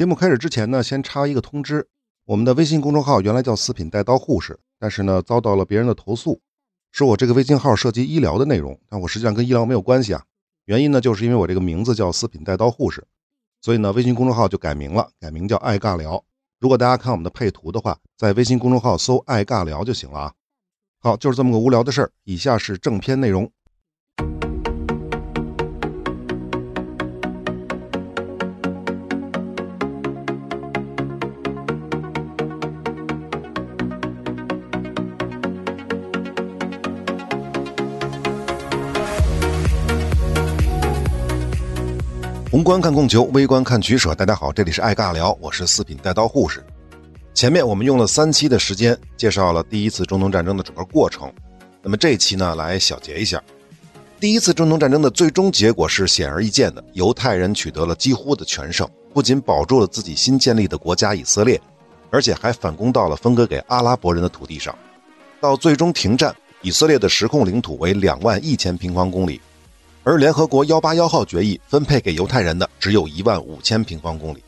节目开始之前呢，先插一个通知：我们的微信公众号原来叫“四品带刀护士”，但是呢，遭到了别人的投诉，说我这个微信号涉及医疗的内容，但我实际上跟医疗没有关系啊。原因呢，就是因为我这个名字叫“四品带刀护士”，所以呢，微信公众号就改名了，改名叫“爱尬聊”。如果大家看我们的配图的话，在微信公众号搜“爱尬聊”就行了啊。好，就是这么个无聊的事儿。以下是正片内容。观看供求，微观看取舍。大家好，这里是爱尬聊，我是四品带刀护士。前面我们用了三期的时间介绍了第一次中东战争的整个过程，那么这一期呢来小结一下。第一次中东战争的最终结果是显而易见的，犹太人取得了几乎的全胜，不仅保住了自己新建立的国家以色列，而且还反攻到了分割给阿拉伯人的土地上。到最终停战，以色列的实控领土为两万一千平方公里。而联合国幺八幺号决议分配给犹太人的只有一万五千平方公里，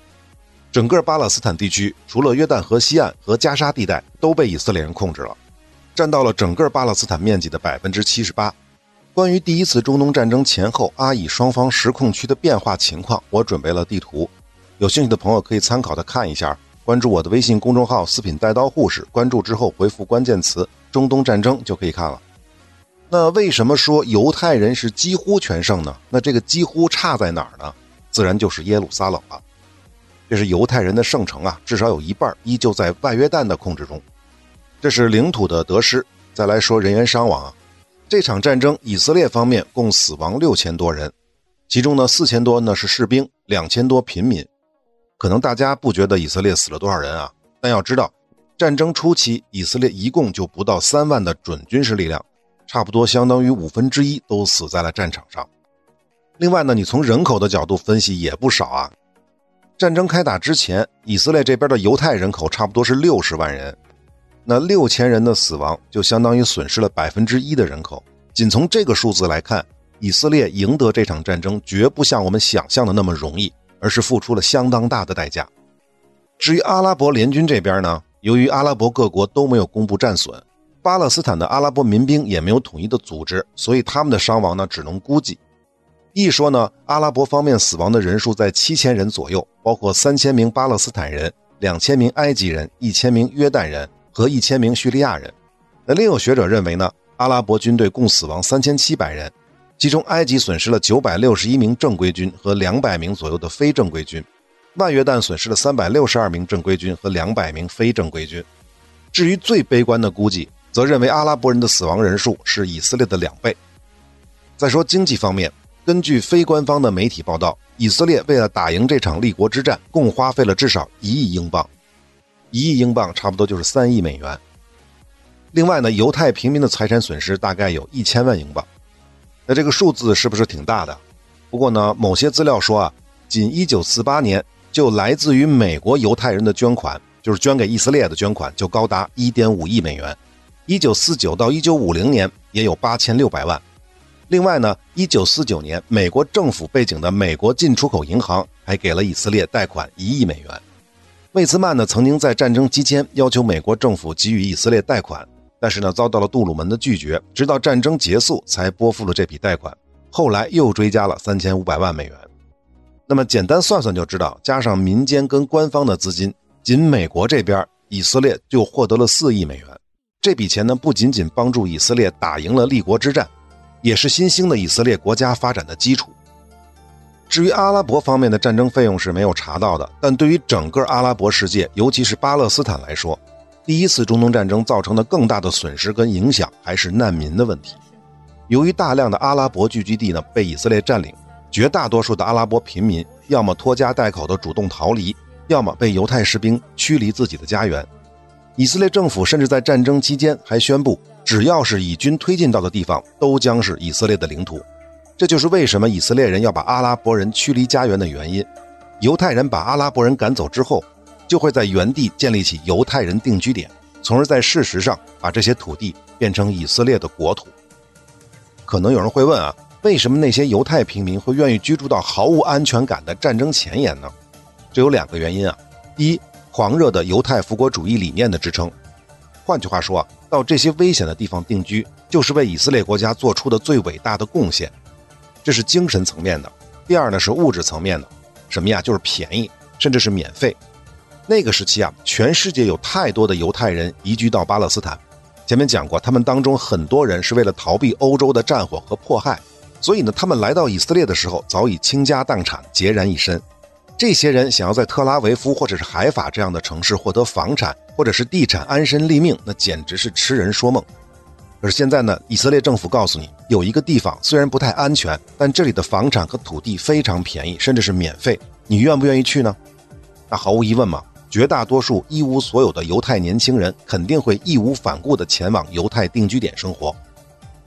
整个巴勒斯坦地区除了约旦河西岸和加沙地带都被以色列人控制了，占到了整个巴勒斯坦面积的百分之七十八。关于第一次中东战争前后阿以双方实控区的变化情况，我准备了地图，有兴趣的朋友可以参考的看一下。关注我的微信公众号“四品带刀护士”，关注之后回复关键词“中东战争”就可以看了。那为什么说犹太人是几乎全胜呢？那这个几乎差在哪儿呢？自然就是耶路撒冷了。这是犹太人的圣城啊，至少有一半依旧在外约旦的控制中。这是领土的得失。再来说人员伤亡啊，这场战争以色列方面共死亡六千多人，其中呢四千多呢是士兵，两千多平民。可能大家不觉得以色列死了多少人啊？但要知道，战争初期以色列一共就不到三万的准军事力量。差不多相当于五分之一都死在了战场上。另外呢，你从人口的角度分析也不少啊。战争开打之前，以色列这边的犹太人口差不多是六十万人，那六千人的死亡就相当于损失了百分之一的人口。仅从这个数字来看，以色列赢得这场战争绝不像我们想象的那么容易，而是付出了相当大的代价。至于阿拉伯联军这边呢，由于阿拉伯各国都没有公布战损。巴勒斯坦的阿拉伯民兵也没有统一的组织，所以他们的伤亡呢只能估计。一说呢，阿拉伯方面死亡的人数在七千人左右，包括三千名巴勒斯坦人、两千名埃及人、一千名约旦人和一千名叙利亚人。那另有学者认为呢，阿拉伯军队共死亡三千七百人，其中埃及损失了九百六十一名正规军和两百名左右的非正规军，万约旦损失了三百六十二名正规军和两百名非正规军。至于最悲观的估计。则认为阿拉伯人的死亡人数是以色列的两倍。再说经济方面，根据非官方的媒体报道，以色列为了打赢这场立国之战，共花费了至少一亿英镑，一亿英镑差不多就是三亿美元。另外呢，犹太平民的财产损失大概有一千万英镑。那这个数字是不是挺大的？不过呢，某些资料说啊，仅1948年就来自于美国犹太人的捐款，就是捐给以色列的捐款，就高达1.5亿美元。一九四九到一九五零年也有八千六百万。另外呢，一九四九年，美国政府背景的美国进出口银行还给了以色列贷款一亿美元。魏茨曼呢，曾经在战争期间要求美国政府给予以色列贷款，但是呢，遭到了杜鲁门的拒绝，直到战争结束才拨付了这笔贷款。后来又追加了三千五百万美元。那么简单算算就知道，加上民间跟官方的资金，仅美国这边，以色列就获得了四亿美元。这笔钱呢，不仅仅帮助以色列打赢了立国之战，也是新兴的以色列国家发展的基础。至于阿拉伯方面的战争费用是没有查到的，但对于整个阿拉伯世界，尤其是巴勒斯坦来说，第一次中东战争造成的更大的损失跟影响还是难民的问题。由于大量的阿拉伯聚居地呢被以色列占领，绝大多数的阿拉伯平民要么拖家带口的主动逃离，要么被犹太士兵驱离自己的家园。以色列政府甚至在战争期间还宣布，只要是以军推进到的地方，都将是以色列的领土。这就是为什么以色列人要把阿拉伯人驱离家园的原因。犹太人把阿拉伯人赶走之后，就会在原地建立起犹太人定居点，从而在事实上把这些土地变成以色列的国土。可能有人会问啊，为什么那些犹太平民会愿意居住到毫无安全感的战争前沿呢？这有两个原因啊。第一，狂热的犹太复国主义理念的支撑。换句话说，到这些危险的地方定居，就是为以色列国家做出的最伟大的贡献。这是精神层面的。第二呢，是物质层面的。什么呀？就是便宜，甚至是免费。那个时期啊，全世界有太多的犹太人移居到巴勒斯坦。前面讲过，他们当中很多人是为了逃避欧洲的战火和迫害，所以呢，他们来到以色列的时候早已倾家荡产，孑然一身。这些人想要在特拉维夫或者是海法这样的城市获得房产或者是地产安身立命，那简直是痴人说梦。可是现在呢，以色列政府告诉你，有一个地方虽然不太安全，但这里的房产和土地非常便宜，甚至是免费。你愿不愿意去呢？那毫无疑问嘛，绝大多数一无所有的犹太年轻人肯定会义无反顾地前往犹太定居点生活。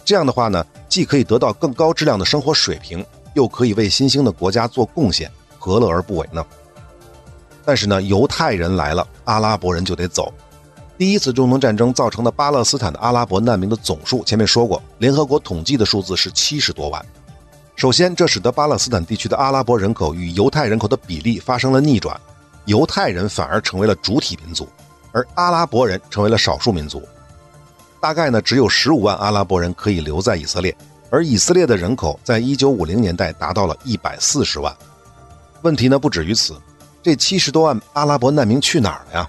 这样的话呢，既可以得到更高质量的生活水平，又可以为新兴的国家做贡献。何乐而不为呢？但是呢，犹太人来了，阿拉伯人就得走。第一次中东战争造成的巴勒斯坦的阿拉伯难民的总数，前面说过，联合国统计的数字是七十多万。首先，这使得巴勒斯坦地区的阿拉伯人口与犹太人口的比例发生了逆转，犹太人反而成为了主体民族，而阿拉伯人成为了少数民族。大概呢，只有十五万阿拉伯人可以留在以色列，而以色列的人口在一九五零年代达到了一百四十万。问题呢不止于此，这七十多万阿拉伯难民去哪儿了呀？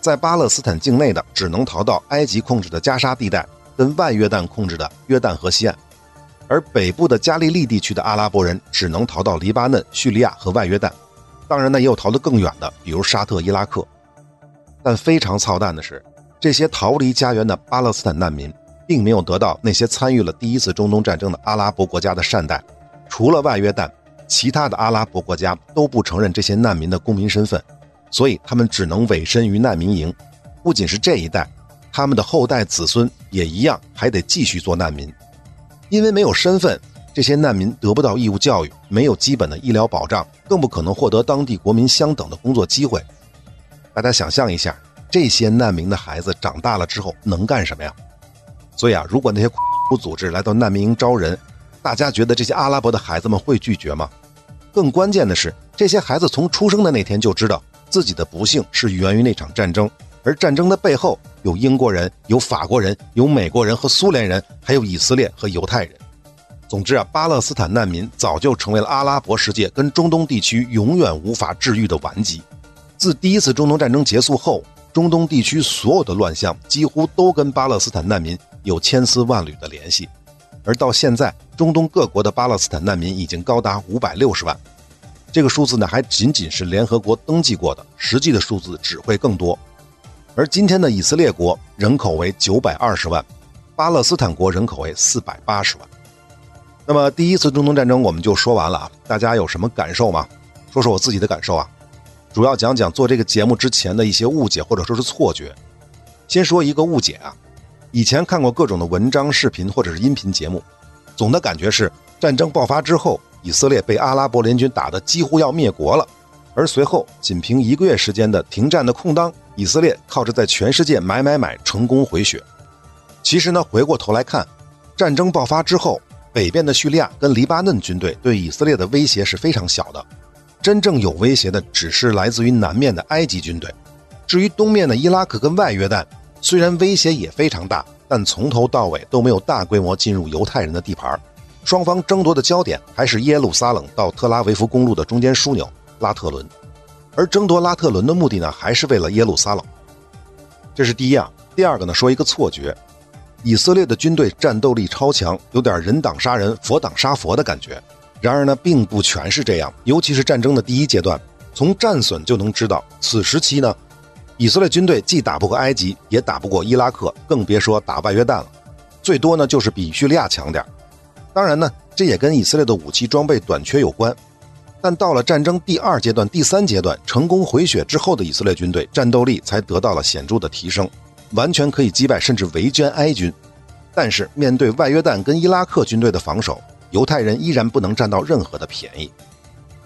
在巴勒斯坦境内的只能逃到埃及控制的加沙地带，跟外约旦控制的约旦河西岸；而北部的加利利地区的阿拉伯人只能逃到黎巴嫩、叙利亚和外约旦。当然呢，也有逃得更远的，比如沙特、伊拉克。但非常操蛋的是，这些逃离家园的巴勒斯坦难民，并没有得到那些参与了第一次中东战争的阿拉伯国家的善待，除了外约旦。其他的阿拉伯国家都不承认这些难民的公民身份，所以他们只能委身于难民营。不仅是这一代，他们的后代子孙也一样，还得继续做难民。因为没有身份，这些难民得不到义务教育，没有基本的医疗保障，更不可能获得当地国民相等的工作机会。大家想象一下，这些难民的孩子长大了之后能干什么呀？所以啊，如果那些 恐怖组织来到难民营招人，大家觉得这些阿拉伯的孩子们会拒绝吗？更关键的是，这些孩子从出生的那天就知道自己的不幸是源于那场战争，而战争的背后有英国人、有法国人、有美国人和苏联人，还有以色列和犹太人。总之啊，巴勒斯坦难民早就成为了阿拉伯世界跟中东地区永远无法治愈的顽疾。自第一次中东战争结束后，中东地区所有的乱象几乎都跟巴勒斯坦难民有千丝万缕的联系。而到现在，中东各国的巴勒斯坦难民已经高达五百六十万，这个数字呢还仅仅是联合国登记过的，实际的数字只会更多。而今天的以色列国人口为九百二十万，巴勒斯坦国人口为四百八十万。那么第一次中东战争我们就说完了啊，大家有什么感受吗？说说我自己的感受啊，主要讲讲做这个节目之前的一些误解或者说是错觉。先说一个误解啊。以前看过各种的文章、视频或者是音频节目，总的感觉是战争爆发之后，以色列被阿拉伯联军打得几乎要灭国了，而随后仅凭一个月时间的停战的空当，以色列靠着在全世界买买买成功回血。其实呢，回过头来看，战争爆发之后，北边的叙利亚跟黎巴嫩军队对以色列的威胁是非常小的，真正有威胁的只是来自于南面的埃及军队，至于东面的伊拉克跟外约旦。虽然威胁也非常大，但从头到尾都没有大规模进入犹太人的地盘。双方争夺的焦点还是耶路撒冷到特拉维夫公路的中间枢纽拉特伦，而争夺拉特伦的目的呢，还是为了耶路撒冷。这是第一啊。第二个呢，说一个错觉：以色列的军队战斗力超强，有点人挡杀人，佛挡杀佛的感觉。然而呢，并不全是这样。尤其是战争的第一阶段，从战损就能知道，此时期呢。以色列军队既打不过埃及，也打不过伊拉克，更别说打外约旦了。最多呢，就是比叙利亚强点当然呢，这也跟以色列的武器装备短缺有关。但到了战争第二阶段、第三阶段，成功回血之后的以色列军队战斗力才得到了显著的提升，完全可以击败甚至围歼埃军。但是面对外约旦跟伊拉克军队的防守，犹太人依然不能占到任何的便宜。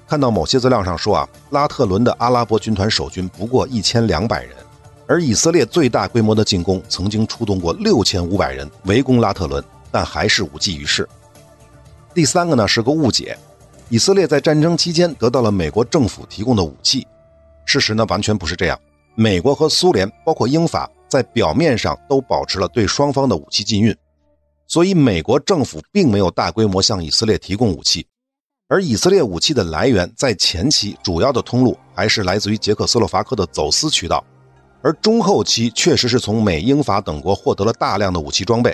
看到某些资料上说啊，拉特伦的阿拉伯军团守军不过一千两百人，而以色列最大规模的进攻曾经出动过六千五百人围攻拉特伦，但还是无济于事。第三个呢是个误解，以色列在战争期间得到了美国政府提供的武器，事实呢完全不是这样。美国和苏联，包括英法，在表面上都保持了对双方的武器禁运，所以美国政府并没有大规模向以色列提供武器。而以色列武器的来源，在前期主要的通路还是来自于捷克斯洛伐克的走私渠道，而中后期确实是从美、英法等国获得了大量的武器装备，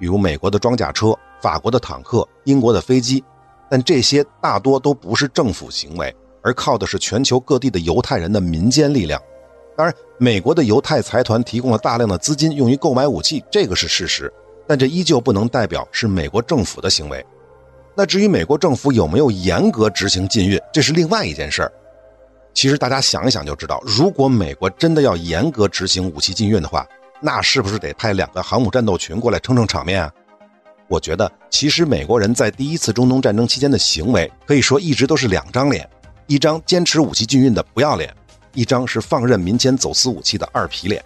比如美国的装甲车、法国的坦克、英国的飞机，但这些大多都不是政府行为，而靠的是全球各地的犹太人的民间力量。当然，美国的犹太财团提供了大量的资金用于购买武器，这个是事实，但这依旧不能代表是美国政府的行为。那至于美国政府有没有严格执行禁运，这是另外一件事儿。其实大家想一想就知道，如果美国真的要严格执行武器禁运的话，那是不是得派两个航母战斗群过来撑撑场面啊？我觉得，其实美国人在第一次中东战争期间的行为，可以说一直都是两张脸：一张坚持武器禁运的不要脸，一张是放任民间走私武器的二皮脸。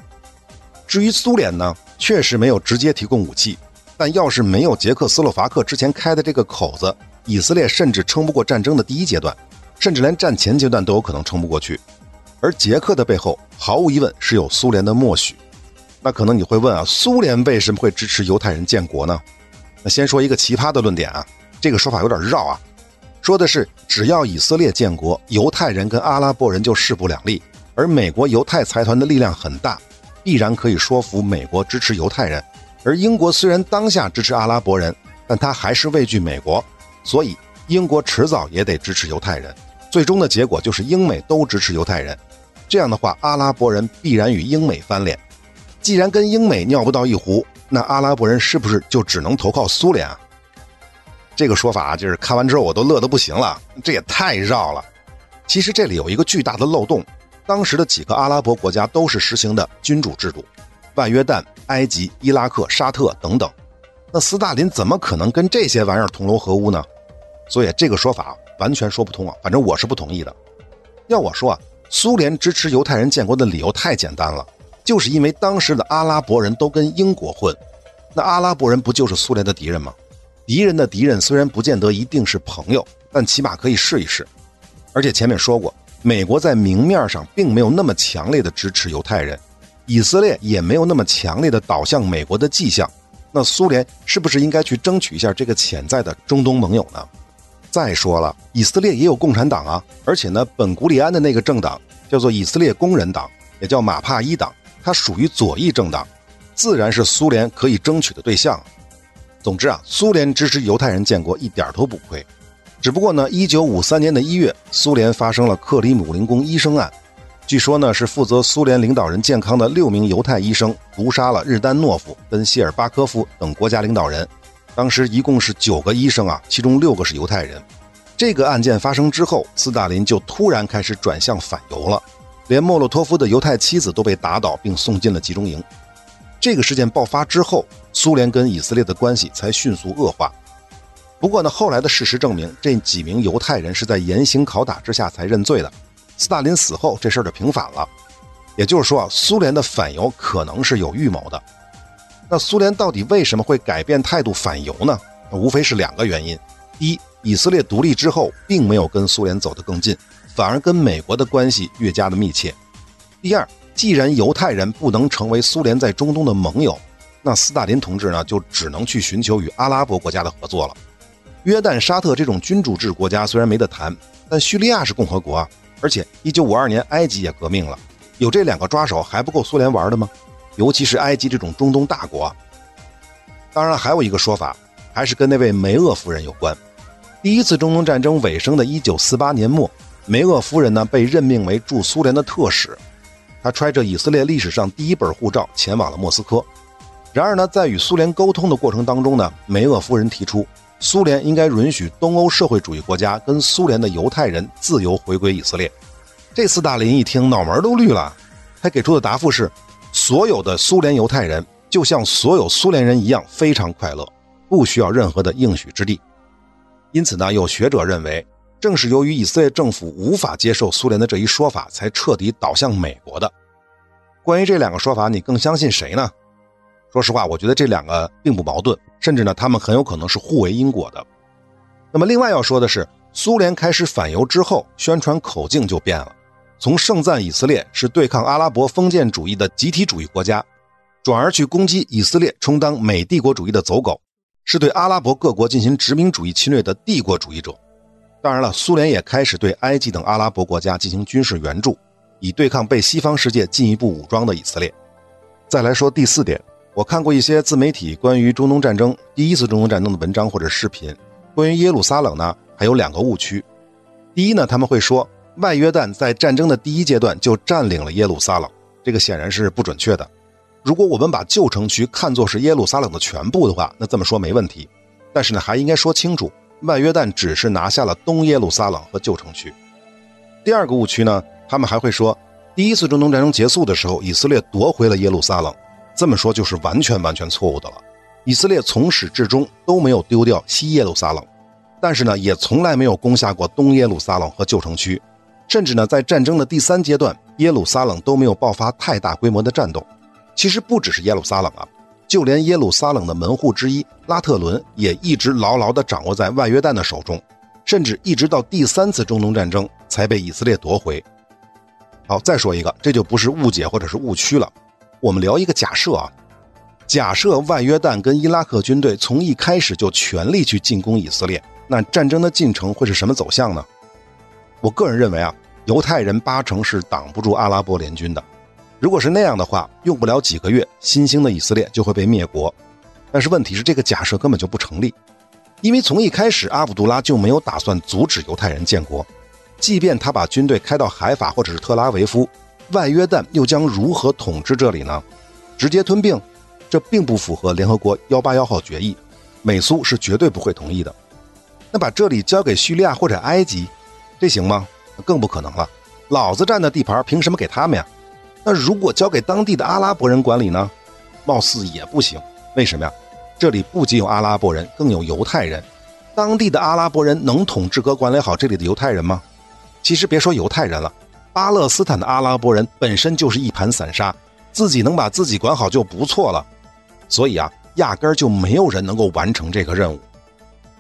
至于苏联呢，确实没有直接提供武器。但要是没有捷克斯洛伐克之前开的这个口子，以色列甚至撑不过战争的第一阶段，甚至连战前阶段都有可能撑不过去。而捷克的背后，毫无疑问是有苏联的默许。那可能你会问啊，苏联为什么会支持犹太人建国呢？那先说一个奇葩的论点啊，这个说法有点绕啊，说的是只要以色列建国，犹太人跟阿拉伯人就势不两立，而美国犹太财团的力量很大，必然可以说服美国支持犹太人。而英国虽然当下支持阿拉伯人，但他还是畏惧美国，所以英国迟早也得支持犹太人。最终的结果就是英美都支持犹太人。这样的话，阿拉伯人必然与英美翻脸。既然跟英美尿不到一壶，那阿拉伯人是不是就只能投靠苏联啊？这个说法就是看完之后我都乐得不行了，这也太绕了。其实这里有一个巨大的漏洞，当时的几个阿拉伯国家都是实行的君主制度。外约旦、埃及、伊拉克、沙特等等，那斯大林怎么可能跟这些玩意儿同流合污呢？所以这个说法完全说不通啊！反正我是不同意的。要我说啊，苏联支持犹太人建国的理由太简单了，就是因为当时的阿拉伯人都跟英国混，那阿拉伯人不就是苏联的敌人吗？敌人的敌人虽然不见得一定是朋友，但起码可以试一试。而且前面说过，美国在明面上并没有那么强烈的支持犹太人。以色列也没有那么强烈的倒向美国的迹象，那苏联是不是应该去争取一下这个潜在的中东盟友呢？再说了，以色列也有共产党啊，而且呢，本古里安的那个政党叫做以色列工人党，也叫马帕伊党，它属于左翼政党，自然是苏联可以争取的对象。总之啊，苏联支持犹太人建国一点都不亏，只不过呢，一九五三年的一月，苏联发生了克里姆林宫医生案。据说呢，是负责苏联领导人健康的六名犹太医生毒杀了日丹诺夫跟谢尔巴科夫等国家领导人。当时一共是九个医生啊，其中六个是犹太人。这个案件发生之后，斯大林就突然开始转向反犹了，连莫洛托夫的犹太妻子都被打倒并送进了集中营。这个事件爆发之后，苏联跟以色列的关系才迅速恶化。不过呢，后来的事实证明，这几名犹太人是在严刑拷打之下才认罪的。斯大林死后，这事儿就平反了。也就是说啊，苏联的反犹可能是有预谋的。那苏联到底为什么会改变态度反犹呢？无非是两个原因：第一，以色列独立之后，并没有跟苏联走得更近，反而跟美国的关系越加的密切；第二，既然犹太人不能成为苏联在中东的盟友，那斯大林同志呢，就只能去寻求与阿拉伯国家的合作了。约旦、沙特这种君主制国家虽然没得谈，但叙利亚是共和国啊。而且，一九五二年埃及也革命了，有这两个抓手还不够苏联玩的吗？尤其是埃及这种中东大国。当然，还有一个说法，还是跟那位梅厄夫人有关。第一次中东战争尾声的一九四八年末，梅厄夫人呢被任命为驻苏联的特使，她揣着以色列历史上第一本护照前往了莫斯科。然而呢，在与苏联沟通的过程当中呢，梅厄夫人提出。苏联应该允许东欧社会主义国家跟苏联的犹太人自由回归以色列。这斯大林一听，脑门都绿了。他给出的答复是：所有的苏联犹太人就像所有苏联人一样非常快乐，不需要任何的应许之地。因此呢，有学者认为，正是由于以色列政府无法接受苏联的这一说法，才彻底倒向美国的。关于这两个说法，你更相信谁呢？说实话，我觉得这两个并不矛盾，甚至呢，他们很有可能是互为因果的。那么，另外要说的是，苏联开始反犹之后，宣传口径就变了。从盛赞以色列是对抗阿拉伯封建主义的集体主义国家，转而去攻击以色列充当美帝国主义的走狗，是对阿拉伯各国进行殖民主义侵略的帝国主义者。当然了，苏联也开始对埃及等阿拉伯国家进行军事援助，以对抗被西方世界进一步武装的以色列。再来说第四点，我看过一些自媒体关于中东战争第一次中东战争的文章或者视频，关于耶路撒冷呢，还有两个误区。第一呢，他们会说外约旦在战争的第一阶段就占领了耶路撒冷，这个显然是不准确的。如果我们把旧城区看作是耶路撒冷的全部的话，那这么说没问题。但是呢，还应该说清楚。外约旦只是拿下了东耶路撒冷和旧城区。第二个误区呢，他们还会说，第一次中东战争结束的时候，以色列夺回了耶路撒冷。这么说就是完全完全错误的了。以色列从始至终都没有丢掉西耶路撒冷，但是呢，也从来没有攻下过东耶路撒冷和旧城区，甚至呢，在战争的第三阶段，耶路撒冷都没有爆发太大规模的战斗。其实不只是耶路撒冷啊。就连耶路撒冷的门户之一拉特伦也一直牢牢地掌握在外约旦的手中，甚至一直到第三次中东战争才被以色列夺回。好，再说一个，这就不是误解或者是误区了。我们聊一个假设啊，假设外约旦跟伊拉克军队从一开始就全力去进攻以色列，那战争的进程会是什么走向呢？我个人认为啊，犹太人八成是挡不住阿拉伯联军的。如果是那样的话，用不了几个月，新兴的以色列就会被灭国。但是问题是，这个假设根本就不成立，因为从一开始，阿卜杜拉就没有打算阻止犹太人建国。即便他把军队开到海法或者是特拉维夫，外约旦又将如何统治这里呢？直接吞并？这并不符合联合国幺八幺号决议，美苏是绝对不会同意的。那把这里交给叙利亚或者埃及，这行吗？更不可能了。老子占的地盘，凭什么给他们呀？那如果交给当地的阿拉伯人管理呢？貌似也不行。为什么呀？这里不仅有阿拉伯人，更有犹太人。当地的阿拉伯人能统治和管理好这里的犹太人吗？其实别说犹太人了，巴勒斯坦的阿拉伯人本身就是一盘散沙，自己能把自己管好就不错了。所以啊，压根儿就没有人能够完成这个任务。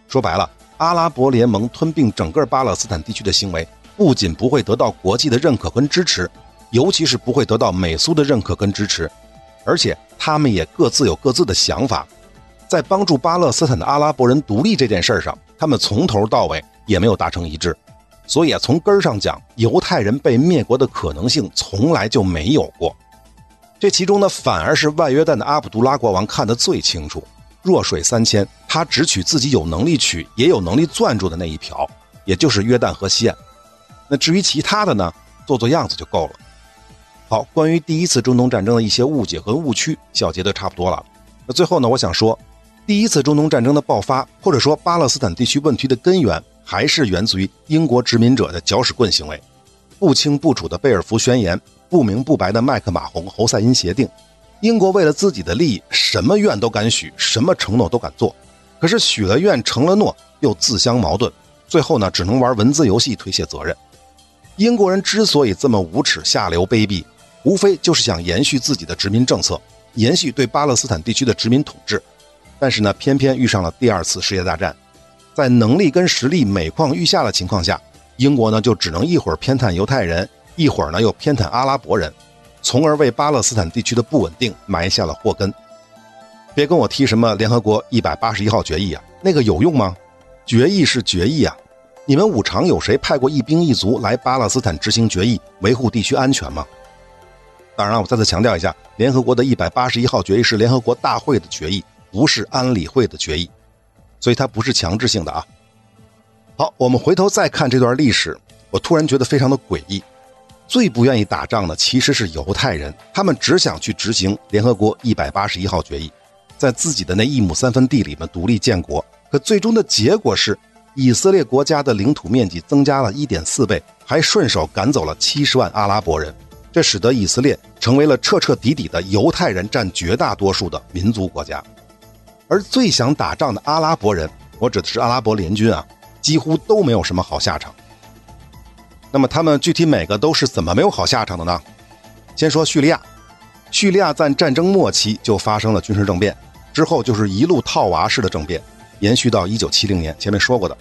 说白了，阿拉伯联盟吞并整个巴勒斯坦地区的行为，不仅不会得到国际的认可跟支持。尤其是不会得到美苏的认可跟支持，而且他们也各自有各自的想法，在帮助巴勒斯坦的阿拉伯人独立这件事上，他们从头到尾也没有达成一致，所以啊，从根儿上讲，犹太人被灭国的可能性从来就没有过。这其中呢，反而是外约旦的阿卜杜拉国王看得最清楚，弱水三千，他只取自己有能力取也有能力攥住的那一瓢，也就是约旦河西岸。那至于其他的呢，做做样子就够了。好，关于第一次中东战争的一些误解和误区，小结的差不多了。那最后呢，我想说，第一次中东战争的爆发，或者说巴勒斯坦地区问题的根源，还是源自于英国殖民者的搅屎棍行为，不清不楚的贝尔福宣言，不明不白的麦克马洪侯赛因协定。英国为了自己的利益，什么愿都敢许，什么承诺都敢做，可是许了愿，承了诺，又自相矛盾，最后呢，只能玩文字游戏推卸责任。英国人之所以这么无耻、下流、卑鄙。无非就是想延续自己的殖民政策，延续对巴勒斯坦地区的殖民统治，但是呢，偏偏遇上了第二次世界大战，在能力跟实力每况愈下的情况下，英国呢就只能一会儿偏袒犹太人，一会儿呢又偏袒阿拉伯人，从而为巴勒斯坦地区的不稳定埋下了祸根。别跟我提什么联合国一百八十一号决议啊，那个有用吗？决议是决议啊，你们五常有谁派过一兵一卒来巴勒斯坦执行决议，维护地区安全吗？当然了，我再次强调一下，联合国的一百八十一号决议是联合国大会的决议，不是安理会的决议，所以它不是强制性的啊。好，我们回头再看这段历史，我突然觉得非常的诡异。最不愿意打仗的其实是犹太人，他们只想去执行联合国一百八十一号决议，在自己的那一亩三分地里面独立建国。可最终的结果是，以色列国家的领土面积增加了一点四倍，还顺手赶走了七十万阿拉伯人。这使得以色列成为了彻彻底底的犹太人占绝大多数的民族国家，而最想打仗的阿拉伯人，我指的是阿拉伯联军啊，几乎都没有什么好下场。那么他们具体每个都是怎么没有好下场的呢？先说叙利亚，叙利亚在战争末期就发生了军事政变，之后就是一路套娃式的政变，延续到一九七零年。前面说过的，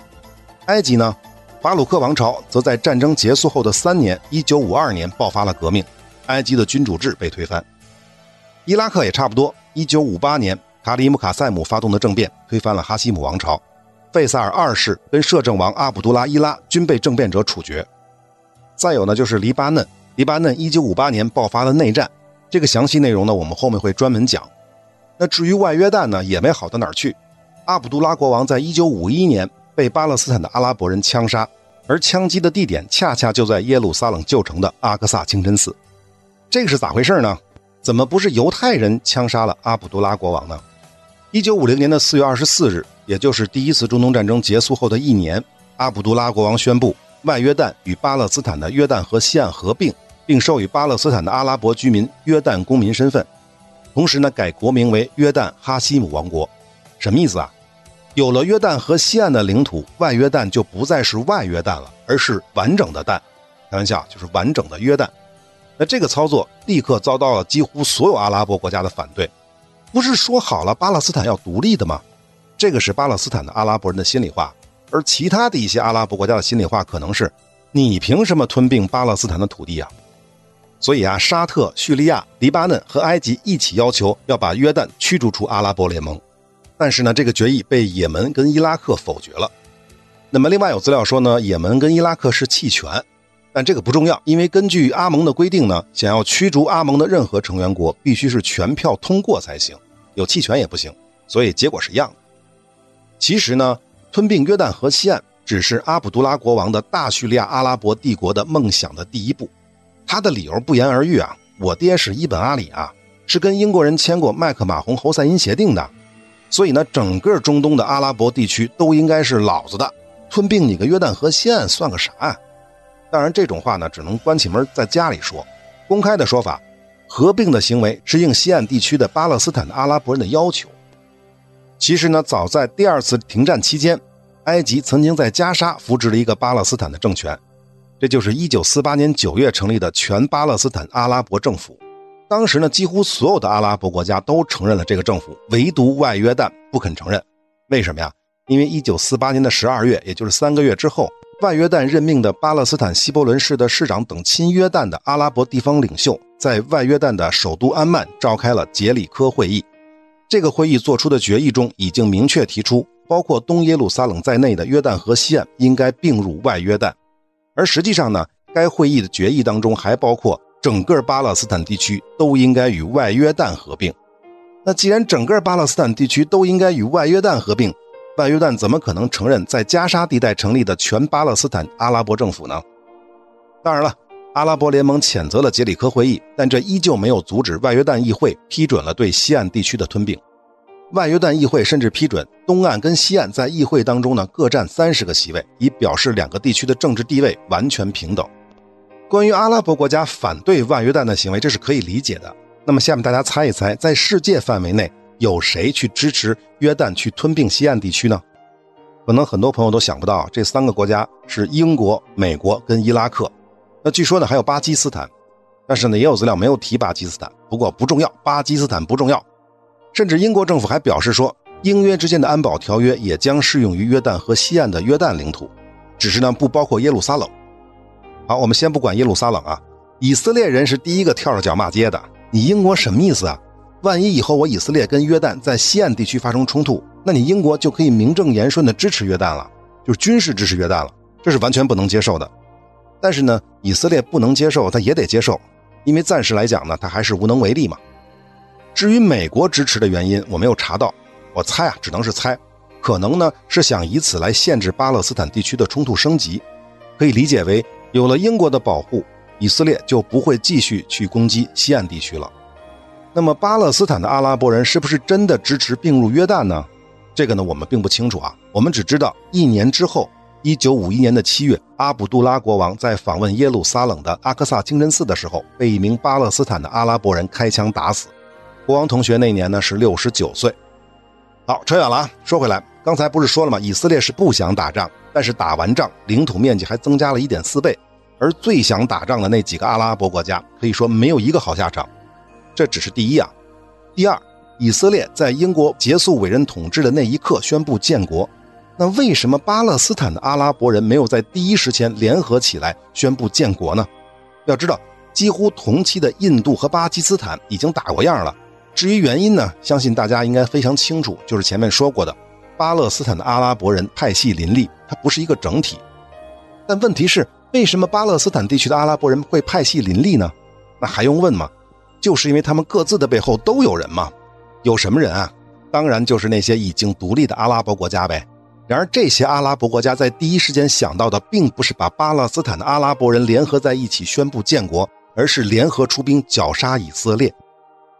埃及呢？法鲁克王朝则在战争结束后的三年，1952年爆发了革命，埃及的君主制被推翻。伊拉克也差不多，1958年卡里姆卡塞姆发动的政变推翻了哈希姆王朝，费萨尔二世跟摄政王阿卜杜拉伊拉均被政变者处决。再有呢，就是黎巴嫩，黎巴嫩1958年爆发了内战，这个详细内容呢，我们后面会专门讲。那至于外约旦呢，也没好到哪儿去，阿卜杜拉国王在1951年被巴勒斯坦的阿拉伯人枪杀。而枪击的地点恰恰就在耶路撒冷旧城的阿克萨清真寺，这个是咋回事呢？怎么不是犹太人枪杀了阿卜杜拉国王呢？一九五零年的四月二十四日，也就是第一次中东战争结束后的一年，阿卜杜拉国王宣布外约旦与巴勒斯坦的约旦河西岸合并，并授予巴勒斯坦的阿拉伯居民约旦公民身份，同时呢改国名为约旦哈希姆王国，什么意思啊？有了约旦河西岸的领土，外约旦就不再是外约旦了，而是完整的旦。开玩笑，就是完整的约旦。那这个操作立刻遭到了几乎所有阿拉伯国家的反对。不是说好了巴勒斯坦要独立的吗？这个是巴勒斯坦的阿拉伯人的心里话，而其他的一些阿拉伯国家的心里话可能是：你凭什么吞并巴勒斯坦的土地啊？所以啊，沙特、叙利亚、黎巴嫩和埃及一起要求要把约旦驱逐出阿拉伯联盟。但是呢，这个决议被也门跟伊拉克否决了。那么，另外有资料说呢，也门跟伊拉克是弃权，但这个不重要，因为根据阿盟的规定呢，想要驱逐阿盟的任何成员国，必须是全票通过才行，有弃权也不行，所以结果是一样的。其实呢，吞并约旦河西岸只是阿卜杜拉国王的大叙利亚阿拉伯帝国的梦想的第一步，他的理由不言而喻啊，我爹是伊本阿里啊，是跟英国人签过麦克马洪侯赛因协定的。所以呢，整个中东的阿拉伯地区都应该是老子的，吞并你个约旦河西岸算个啥啊？当然，这种话呢，只能关起门在家里说。公开的说法，合并的行为是应西岸地区的巴勒斯坦阿拉伯人的要求。其实呢，早在第二次停战期间，埃及曾经在加沙扶植了一个巴勒斯坦的政权，这就是1948年9月成立的全巴勒斯坦阿拉伯政府。当时呢，几乎所有的阿拉伯国家都承认了这个政府，唯独外约旦不肯承认。为什么呀？因为1948年的12月，也就是三个月之后，外约旦任命的巴勒斯坦西伯伦市的市长等亲约旦的阿拉伯地方领袖，在外约旦的首都安曼召开了杰里科会议。这个会议做出的决议中，已经明确提出，包括东耶路撒冷在内的约旦河西岸应该并入外约旦。而实际上呢，该会议的决议当中还包括。整个巴勒斯坦地区都应该与外约旦合并。那既然整个巴勒斯坦地区都应该与外约旦合并，外约旦怎么可能承认在加沙地带成立的全巴勒斯坦阿拉伯政府呢？当然了，阿拉伯联盟谴责了杰里科会议，但这依旧没有阻止外约旦议会批准了对西岸地区的吞并。外约旦议会甚至批准东岸跟西岸在议会当中呢各占三十个席位，以表示两个地区的政治地位完全平等。关于阿拉伯国家反对外约旦的行为，这是可以理解的。那么，下面大家猜一猜，在世界范围内有谁去支持约旦去吞并西岸地区呢？可能很多朋友都想不到，这三个国家是英国、美国跟伊拉克。那据说呢，还有巴基斯坦，但是呢，也有资料没有提巴基斯坦。不过不重要，巴基斯坦不重要。甚至英国政府还表示说，英约之间的安保条约也将适用于约旦和西岸的约旦领土，只是呢，不包括耶路撒冷。好，我们先不管耶路撒冷啊，以色列人是第一个跳着脚骂街的。你英国什么意思啊？万一以后我以色列跟约旦在西岸地区发生冲突，那你英国就可以名正言顺的支持约旦了，就是军事支持约旦了，这是完全不能接受的。但是呢，以色列不能接受，他也得接受，因为暂时来讲呢，他还是无能为力嘛。至于美国支持的原因，我没有查到，我猜啊，只能是猜，可能呢是想以此来限制巴勒斯坦地区的冲突升级，可以理解为。有了英国的保护，以色列就不会继续去攻击西岸地区了。那么，巴勒斯坦的阿拉伯人是不是真的支持并入约旦呢？这个呢，我们并不清楚啊。我们只知道，一年之后，一九五一年的七月，阿卜杜拉国王在访问耶路撒冷的阿克萨清真寺的时候，被一名巴勒斯坦的阿拉伯人开枪打死。国王同学那年呢是六十九岁。好，扯远了啊。说回来，刚才不是说了吗？以色列是不想打仗。但是打完仗，领土面积还增加了一点四倍，而最想打仗的那几个阿拉伯国家，可以说没有一个好下场。这只是第一啊。第二，以色列在英国结束委任统治的那一刻宣布建国，那为什么巴勒斯坦的阿拉伯人没有在第一时间联合起来宣布建国呢？要知道，几乎同期的印度和巴基斯坦已经打过样了。至于原因呢，相信大家应该非常清楚，就是前面说过的，巴勒斯坦的阿拉伯人派系林立，它不是一个整体。但问题是，为什么巴勒斯坦地区的阿拉伯人会派系林立呢？那还用问吗？就是因为他们各自的背后都有人嘛。有什么人啊？当然就是那些已经独立的阿拉伯国家呗。然而，这些阿拉伯国家在第一时间想到的，并不是把巴勒斯坦的阿拉伯人联合在一起宣布建国，而是联合出兵绞杀以色列。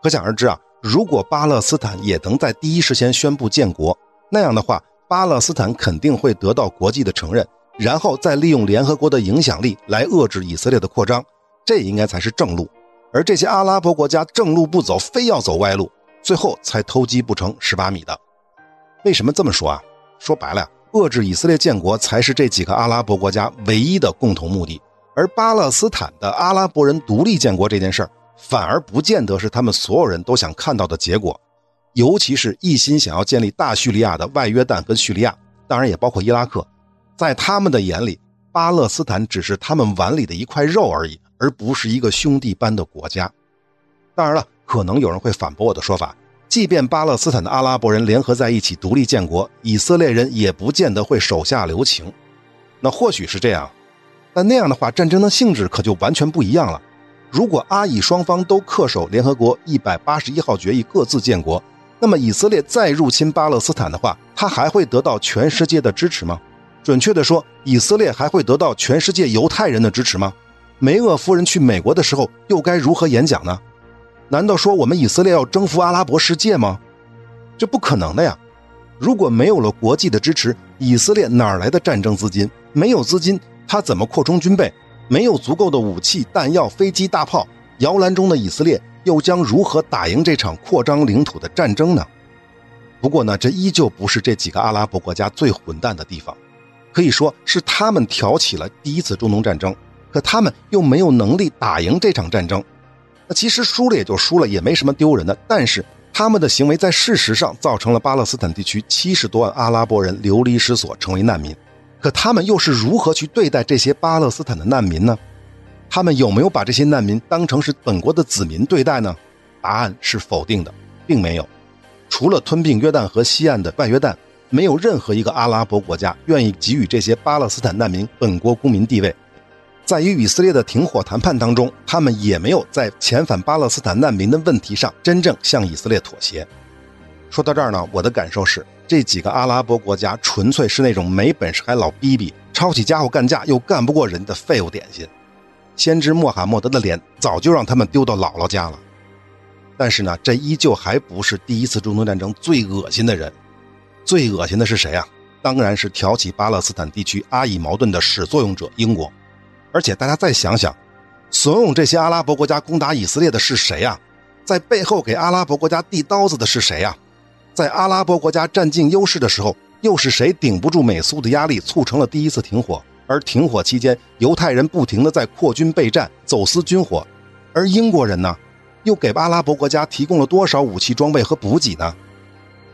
可想而知啊。如果巴勒斯坦也能在第一时间宣布建国，那样的话，巴勒斯坦肯定会得到国际的承认，然后再利用联合国的影响力来遏制以色列的扩张，这应该才是正路。而这些阿拉伯国家正路不走，非要走歪路，最后才偷鸡不成蚀把米的。为什么这么说啊？说白了，遏制以色列建国才是这几个阿拉伯国家唯一的共同目的，而巴勒斯坦的阿拉伯人独立建国这件事儿。反而不见得是他们所有人都想看到的结果，尤其是一心想要建立大叙利亚的外约旦跟叙利亚，当然也包括伊拉克，在他们的眼里，巴勒斯坦只是他们碗里的一块肉而已，而不是一个兄弟般的国家。当然了，可能有人会反驳我的说法，即便巴勒斯坦的阿拉伯人联合在一起独立建国，以色列人也不见得会手下留情。那或许是这样，但那样的话，战争的性质可就完全不一样了。如果阿以双方都恪守联合国一百八十一号决议，各自建国，那么以色列再入侵巴勒斯坦的话，他还会得到全世界的支持吗？准确的说，以色列还会得到全世界犹太人的支持吗？梅厄夫人去美国的时候又该如何演讲呢？难道说我们以色列要征服阿拉伯世界吗？这不可能的呀！如果没有了国际的支持，以色列哪来的战争资金？没有资金，他怎么扩充军备？没有足够的武器、弹药、飞机、大炮，摇篮中的以色列又将如何打赢这场扩张领土的战争呢？不过呢，这依旧不是这几个阿拉伯国家最混蛋的地方，可以说是他们挑起了第一次中东战争，可他们又没有能力打赢这场战争。那其实输了也就输了，也没什么丢人的。但是他们的行为在事实上造成了巴勒斯坦地区七十多万阿拉伯人流离失所，成为难民。可他们又是如何去对待这些巴勒斯坦的难民呢？他们有没有把这些难民当成是本国的子民对待呢？答案是否定的，并没有。除了吞并约旦河西岸的外约旦，没有任何一个阿拉伯国家愿意给予这些巴勒斯坦难民本国公民地位。在与以色列的停火谈判当中，他们也没有在遣返巴勒斯坦难民的问题上真正向以色列妥协。说到这儿呢，我的感受是。这几个阿拉伯国家纯粹是那种没本事还老逼逼、抄起家伙干架又干不过人的废物点心。先知穆罕默德的脸早就让他们丢到姥姥家了。但是呢，这依旧还不是第一次中东战争最恶心的人。最恶心的是谁啊？当然是挑起巴勒斯坦地区阿以矛盾的始作俑者英国。而且大家再想想，怂恿这些阿拉伯国家攻打以色列的是谁呀？在背后给阿拉伯国家递刀子的是谁呀？在阿拉伯国家占尽优势的时候，又是谁顶不住美苏的压力，促成了第一次停火？而停火期间，犹太人不停地在扩军备战，走私军火，而英国人呢，又给阿拉伯国家提供了多少武器装备和补给呢？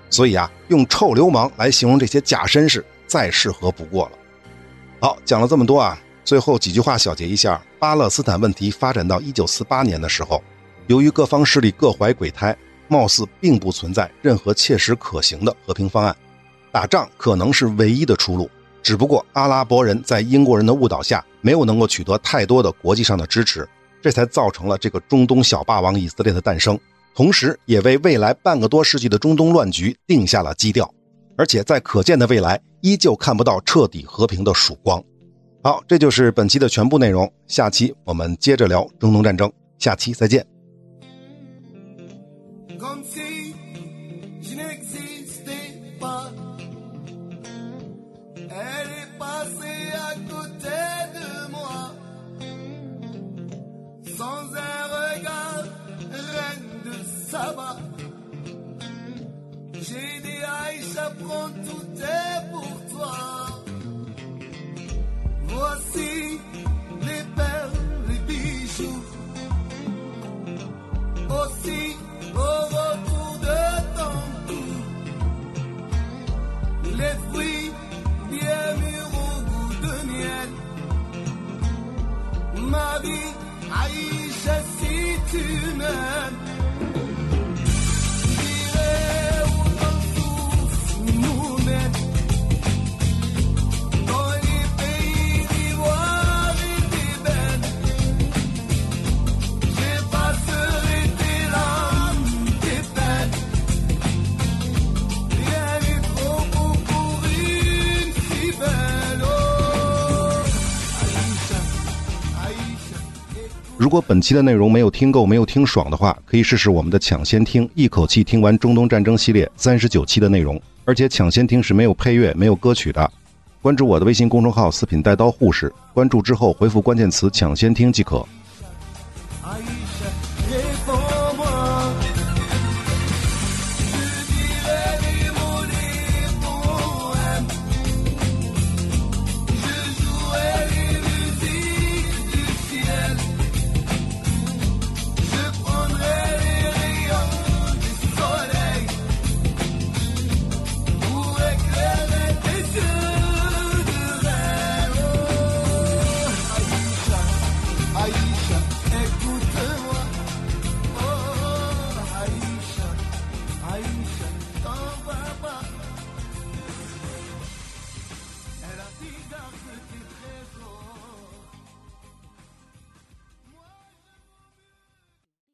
所以啊，用臭流氓来形容这些假绅士，再适合不过了。好，讲了这么多啊，最后几句话小结一下：巴勒斯坦问题发展到一九四八年的时候，由于各方势力各怀鬼胎。貌似并不存在任何切实可行的和平方案，打仗可能是唯一的出路。只不过阿拉伯人在英国人的误导下，没有能够取得太多的国际上的支持，这才造成了这个中东小霸王以色列的诞生，同时也为未来半个多世纪的中东乱局定下了基调。而且在可见的未来，依旧看不到彻底和平的曙光。好，这就是本期的全部内容，下期我们接着聊中东战争，下期再见。tout est pour toi. voici les belles bijoux. Aussi au retour de ton cou, les fruits bien mûrs au goût de miel. Ma vie, Aïcha, si tu m'aimes. 如果本期的内容没有听够、没有听爽的话，可以试试我们的抢先听，一口气听完中东战争系列三十九期的内容。而且抢先听是没有配乐、没有歌曲的。关注我的微信公众号“四品带刀护士”，关注之后回复关键词“抢先听”即可。